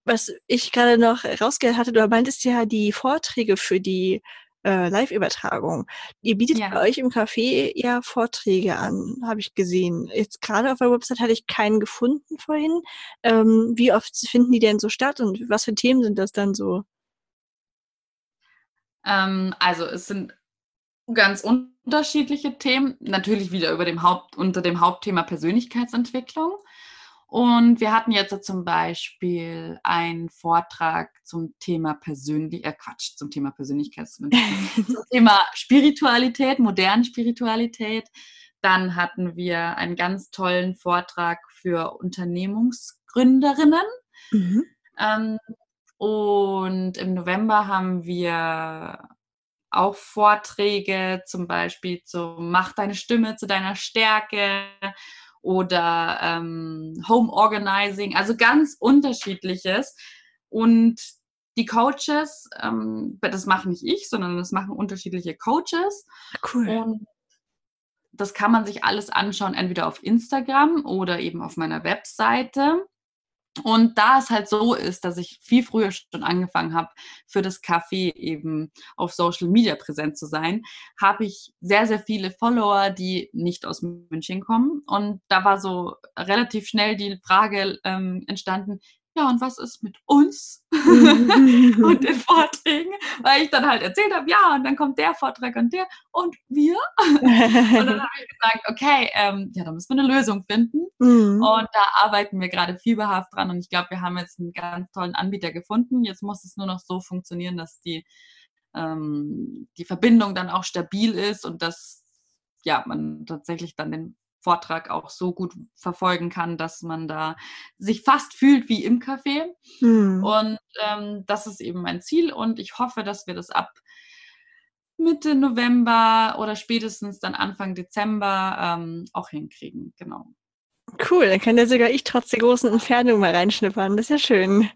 Was ich gerade noch rausgehört hatte, du meintest ja die Vorträge für die äh, Live-Übertragung. Ihr bietet ja. bei euch im Café ja Vorträge an, habe ich gesehen. Jetzt gerade auf der Website hatte ich keinen gefunden vorhin. Ähm, wie oft finden die denn so statt und was für Themen sind das dann so? Ähm, also es sind ganz unterschiedliche Themen. Natürlich wieder über dem Haupt, unter dem Hauptthema Persönlichkeitsentwicklung. Und wir hatten jetzt zum Beispiel einen Vortrag zum Thema Persönlich, äh Quatsch, zum Thema Persönlichkeitsentwicklung, zum Thema Spiritualität, moderne Spiritualität. Dann hatten wir einen ganz tollen Vortrag für Unternehmungsgründerinnen. Mhm. Ähm, und im November haben wir auch Vorträge, zum Beispiel zu Mach deine Stimme zu deiner Stärke oder ähm, Home Organizing, also ganz unterschiedliches. Und die Coaches, ähm, das mache nicht ich, sondern das machen unterschiedliche Coaches. Cool. Und das kann man sich alles anschauen, entweder auf Instagram oder eben auf meiner Webseite. Und da es halt so ist, dass ich viel früher schon angefangen habe, für das Café eben auf Social Media präsent zu sein, habe ich sehr, sehr viele Follower, die nicht aus München kommen. Und da war so relativ schnell die Frage ähm, entstanden, ja, und was ist mit uns und den Vorträgen? Weil ich dann halt erzählt habe, ja, und dann kommt der Vortrag und der und wir. und dann habe ich gesagt, okay, ähm, ja, da müssen wir eine Lösung finden. Mhm. Und da arbeiten wir gerade fieberhaft dran und ich glaube, wir haben jetzt einen ganz tollen Anbieter gefunden. Jetzt muss es nur noch so funktionieren, dass die, ähm, die Verbindung dann auch stabil ist und dass ja, man tatsächlich dann den Vortrag auch so gut verfolgen kann, dass man da sich fast fühlt wie im Café. Mhm. Und ähm, das ist eben mein Ziel und ich hoffe, dass wir das ab Mitte November oder spätestens dann Anfang Dezember ähm, auch hinkriegen. Genau. Cool, dann kann ja sogar ich trotz der großen Entfernung mal reinschnippern. Das ist ja schön.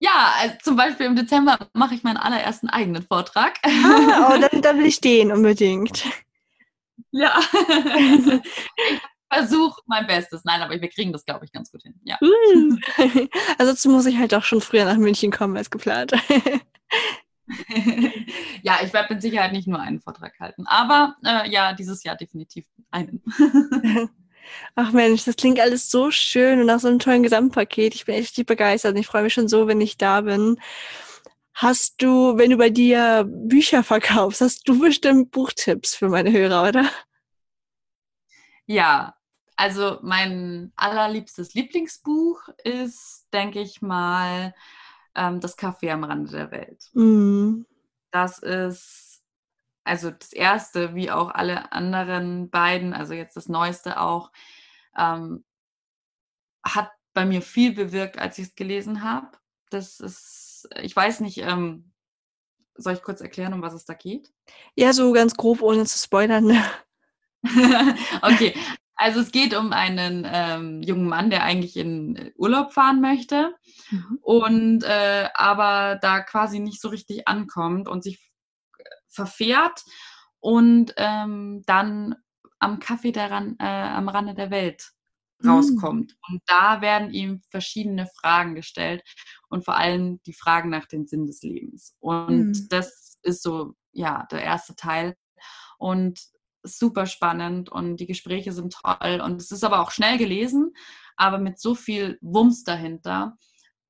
Ja, also zum Beispiel im Dezember mache ich meinen allerersten eigenen Vortrag. Ah, oh, dann, dann will ich den unbedingt. Ja. ich versuche mein Bestes. Nein, aber wir kriegen das, glaube ich, ganz gut hin. Ja. Also dazu muss ich halt auch schon früher nach München kommen als geplant. ja, ich werde mit Sicherheit nicht nur einen Vortrag halten, aber äh, ja, dieses Jahr definitiv einen. Ach Mensch, das klingt alles so schön und nach so einem tollen Gesamtpaket. Ich bin echt begeistert und ich freue mich schon so, wenn ich da bin. Hast du, wenn du bei dir Bücher verkaufst, hast du bestimmt Buchtipps für meine Hörer, oder? Ja, also mein allerliebstes Lieblingsbuch ist, denke ich mal, ähm, Das Café am Rande der Welt. Mm. Das ist also das erste, wie auch alle anderen beiden, also jetzt das neueste auch, ähm, hat bei mir viel bewirkt, als ich es gelesen habe. Das ist ich weiß nicht, ähm, soll ich kurz erklären, um was es da geht? Ja, so ganz grob, ohne zu spoilern. okay, also es geht um einen ähm, jungen Mann, der eigentlich in Urlaub fahren möchte mhm. und äh, aber da quasi nicht so richtig ankommt und sich verfährt und ähm, dann am Kaffee daran, äh, am Rande der Welt. Rauskommt. Mm. Und da werden ihm verschiedene Fragen gestellt und vor allem die Fragen nach dem Sinn des Lebens. Und mm. das ist so, ja, der erste Teil. Und super spannend und die Gespräche sind toll und es ist aber auch schnell gelesen, aber mit so viel Wumms dahinter,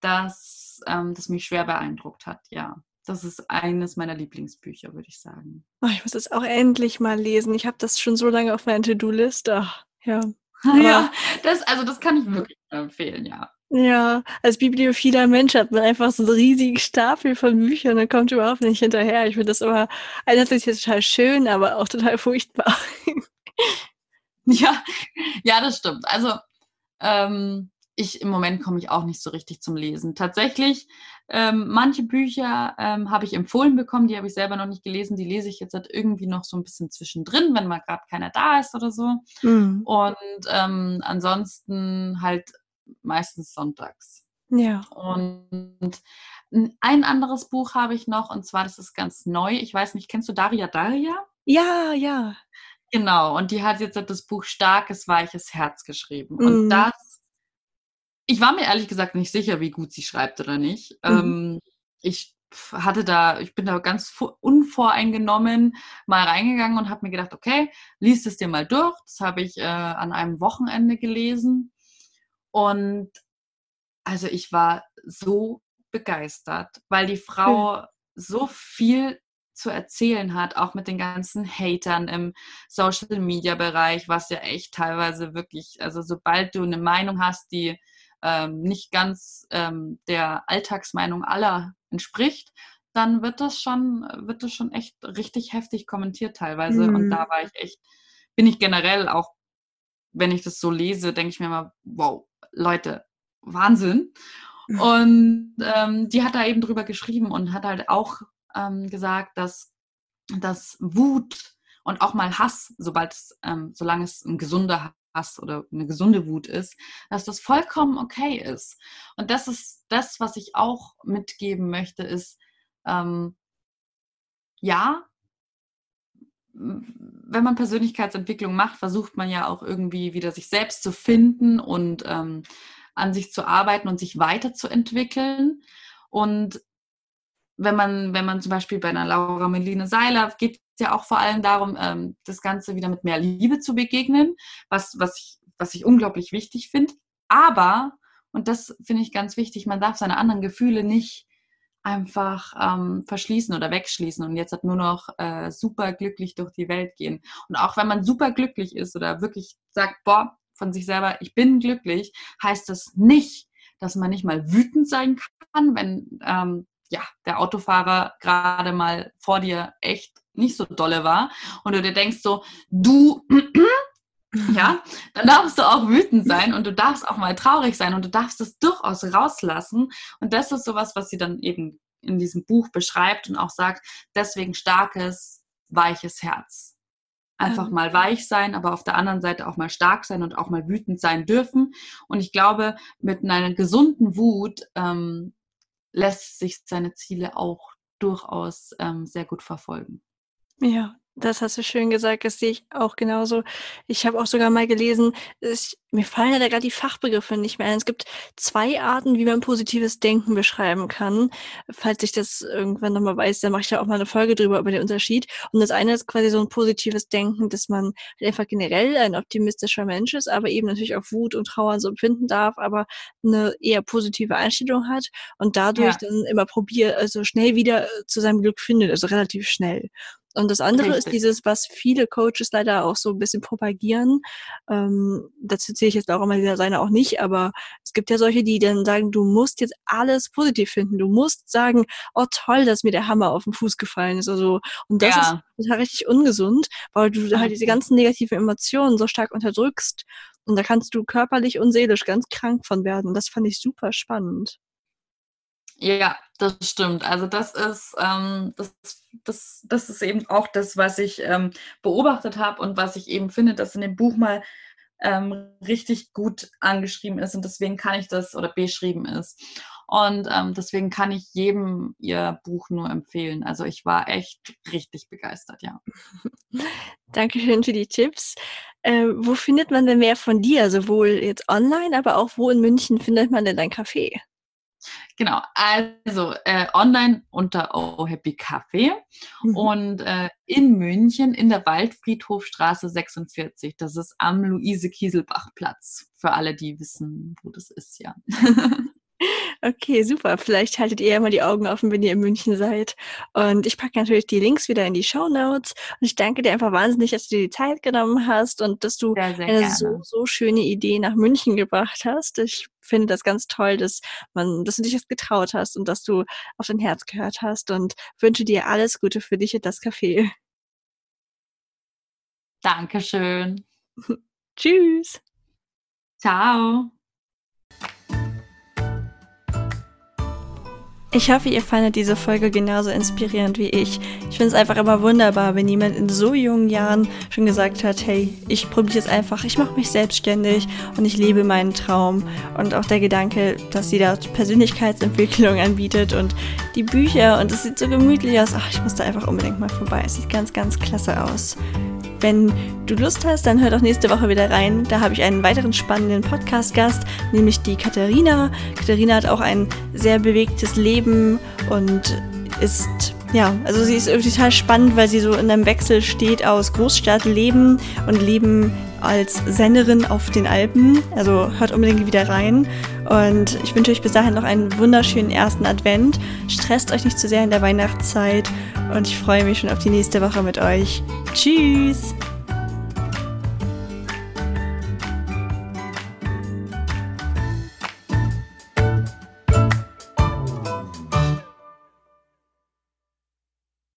dass ähm, das mich schwer beeindruckt hat, ja. Das ist eines meiner Lieblingsbücher, würde ich sagen. Oh, ich muss es auch endlich mal lesen. Ich habe das schon so lange auf meiner To-Do-List. Ja. Ja, das, also das kann ich wirklich empfehlen, ja. Ja, als bibliophiler Mensch hat man einfach so einen riesigen Stapel von Büchern und kommt überhaupt nicht hinterher. Ich finde das immer einerseits total schön, aber auch total furchtbar. ja, ja, das stimmt. Also ähm, ich im Moment komme ich auch nicht so richtig zum Lesen. Tatsächlich, ähm, manche Bücher ähm, habe ich empfohlen bekommen, die habe ich selber noch nicht gelesen. Die lese ich jetzt halt irgendwie noch so ein bisschen zwischendrin, wenn mal gerade keiner da ist oder so. Mhm. Und ähm, ansonsten halt meistens sonntags. Ja. Und ein anderes Buch habe ich noch, und zwar, das ist ganz neu. Ich weiß nicht, kennst du Daria Daria? Ja, ja. Genau, und die hat jetzt das Buch Starkes, weiches Herz geschrieben. Mhm. Und das ich war mir ehrlich gesagt nicht sicher, wie gut sie schreibt oder nicht. Mhm. Ähm, ich hatte da, ich bin da ganz unvoreingenommen mal reingegangen und habe mir gedacht, okay, liest es dir mal durch. Das habe ich äh, an einem Wochenende gelesen. Und also ich war so begeistert, weil die Frau mhm. so viel zu erzählen hat, auch mit den ganzen Hatern im Social Media Bereich, was ja echt teilweise wirklich, also sobald du eine Meinung hast, die ähm, nicht ganz ähm, der Alltagsmeinung aller entspricht, dann wird das schon, wird das schon echt richtig heftig kommentiert teilweise. Mhm. Und da war ich echt, bin ich generell auch, wenn ich das so lese, denke ich mir immer, wow, Leute, Wahnsinn. Mhm. Und ähm, die hat da eben drüber geschrieben und hat halt auch ähm, gesagt, dass, dass Wut und auch mal Hass, sobald es, ähm, solange es ein gesunder Hass oder eine gesunde Wut ist, dass das vollkommen okay ist. Und das ist das, was ich auch mitgeben möchte, ist, ähm, ja, wenn man Persönlichkeitsentwicklung macht, versucht man ja auch irgendwie wieder sich selbst zu finden und ähm, an sich zu arbeiten und sich weiterzuentwickeln. Und wenn man, wenn man zum Beispiel bei einer Laura Meline Seiler geht es ja auch vor allem darum, ähm, das Ganze wieder mit mehr Liebe zu begegnen, was, was, ich, was ich unglaublich wichtig finde. Aber, und das finde ich ganz wichtig, man darf seine anderen Gefühle nicht einfach ähm, verschließen oder wegschließen und jetzt hat nur noch äh, super glücklich durch die Welt gehen. Und auch wenn man super glücklich ist oder wirklich sagt, boah, von sich selber, ich bin glücklich, heißt das nicht, dass man nicht mal wütend sein kann, wenn ähm, ja, der Autofahrer gerade mal vor dir echt nicht so dolle war und du dir denkst so, du, ja, dann darfst du auch wütend sein und du darfst auch mal traurig sein und du darfst es durchaus rauslassen. Und das ist sowas, was sie dann eben in diesem Buch beschreibt und auch sagt, deswegen starkes, weiches Herz. Einfach mal weich sein, aber auf der anderen Seite auch mal stark sein und auch mal wütend sein dürfen. Und ich glaube, mit einer gesunden Wut ähm, lässt sich seine Ziele auch durchaus ähm, sehr gut verfolgen. Ja, das hast du schön gesagt, das sehe ich auch genauso. Ich habe auch sogar mal gelesen, ich, mir fallen ja da gerade die Fachbegriffe nicht mehr ein. Es gibt zwei Arten, wie man positives Denken beschreiben kann. Falls ich das irgendwann nochmal weiß, dann mache ich da auch mal eine Folge drüber über den Unterschied. Und das eine ist quasi so ein positives Denken, dass man einfach generell ein optimistischer Mensch ist, aber eben natürlich auch Wut und Trauer so empfinden darf, aber eine eher positive Einstellung hat und dadurch ja. dann immer probiert, also schnell wieder zu seinem Glück findet, also relativ schnell. Und das andere Richtig. ist dieses, was viele Coaches leider auch so ein bisschen propagieren. Ähm, dazu zähle ich jetzt auch immer dieser seine auch nicht, aber es gibt ja solche, die dann sagen, du musst jetzt alles positiv finden. Du musst sagen, oh toll, dass mir der Hammer auf den Fuß gefallen ist. Also, und das ja. ist total richtig ungesund, weil du halt diese ganzen negativen Emotionen so stark unterdrückst. Und da kannst du körperlich und seelisch ganz krank von werden. Das fand ich super spannend. Ja, das stimmt. Also das ist, ähm, das, das, das ist eben auch das, was ich ähm, beobachtet habe und was ich eben finde, dass in dem Buch mal ähm, richtig gut angeschrieben ist und deswegen kann ich das oder beschrieben ist. Und ähm, deswegen kann ich jedem ihr Buch nur empfehlen. Also ich war echt richtig begeistert, ja. Dankeschön für die Tipps. Äh, wo findet man denn mehr von dir? Sowohl jetzt online, aber auch wo in München findet man denn dein Café? Genau, also äh, online unter Oh Happy Café mhm. und äh, in München in der Waldfriedhofstraße 46. Das ist am Luise-Kieselbach-Platz. Für alle, die wissen, wo das ist, ja. Okay, super. Vielleicht haltet ihr ja mal die Augen offen, wenn ihr in München seid. Und ich packe natürlich die Links wieder in die Show Notes. Und ich danke dir einfach wahnsinnig, dass du dir die Zeit genommen hast und dass du sehr, sehr eine gerne. so, so schöne Idee nach München gebracht hast. Ich finde das ganz toll, dass man, dass du dich das getraut hast und dass du auf dein Herz gehört hast und wünsche dir alles Gute für dich und das Café. Dankeschön. Tschüss. Ciao. Ich hoffe, ihr fandet diese Folge genauso inspirierend wie ich. Ich finde es einfach immer wunderbar, wenn jemand in so jungen Jahren schon gesagt hat, hey, ich probiere es einfach, ich mache mich selbstständig und ich lebe meinen Traum. Und auch der Gedanke, dass sie da Persönlichkeitsentwicklung anbietet und die Bücher und es sieht so gemütlich aus. Ach, ich muss da einfach unbedingt mal vorbei. Es sieht ganz, ganz klasse aus. Wenn du Lust hast, dann hör doch nächste Woche wieder rein. Da habe ich einen weiteren spannenden Podcast-Gast, nämlich die Katharina. Katharina hat auch ein sehr bewegtes Leben und ist, ja, also sie ist irgendwie total spannend, weil sie so in einem Wechsel steht aus Großstadtleben und Leben als Sennerin auf den Alpen. Also hört unbedingt wieder rein. Und ich wünsche euch bis dahin noch einen wunderschönen ersten Advent. Stresst euch nicht zu sehr in der Weihnachtszeit und ich freue mich schon auf die nächste Woche mit euch. Tschüss!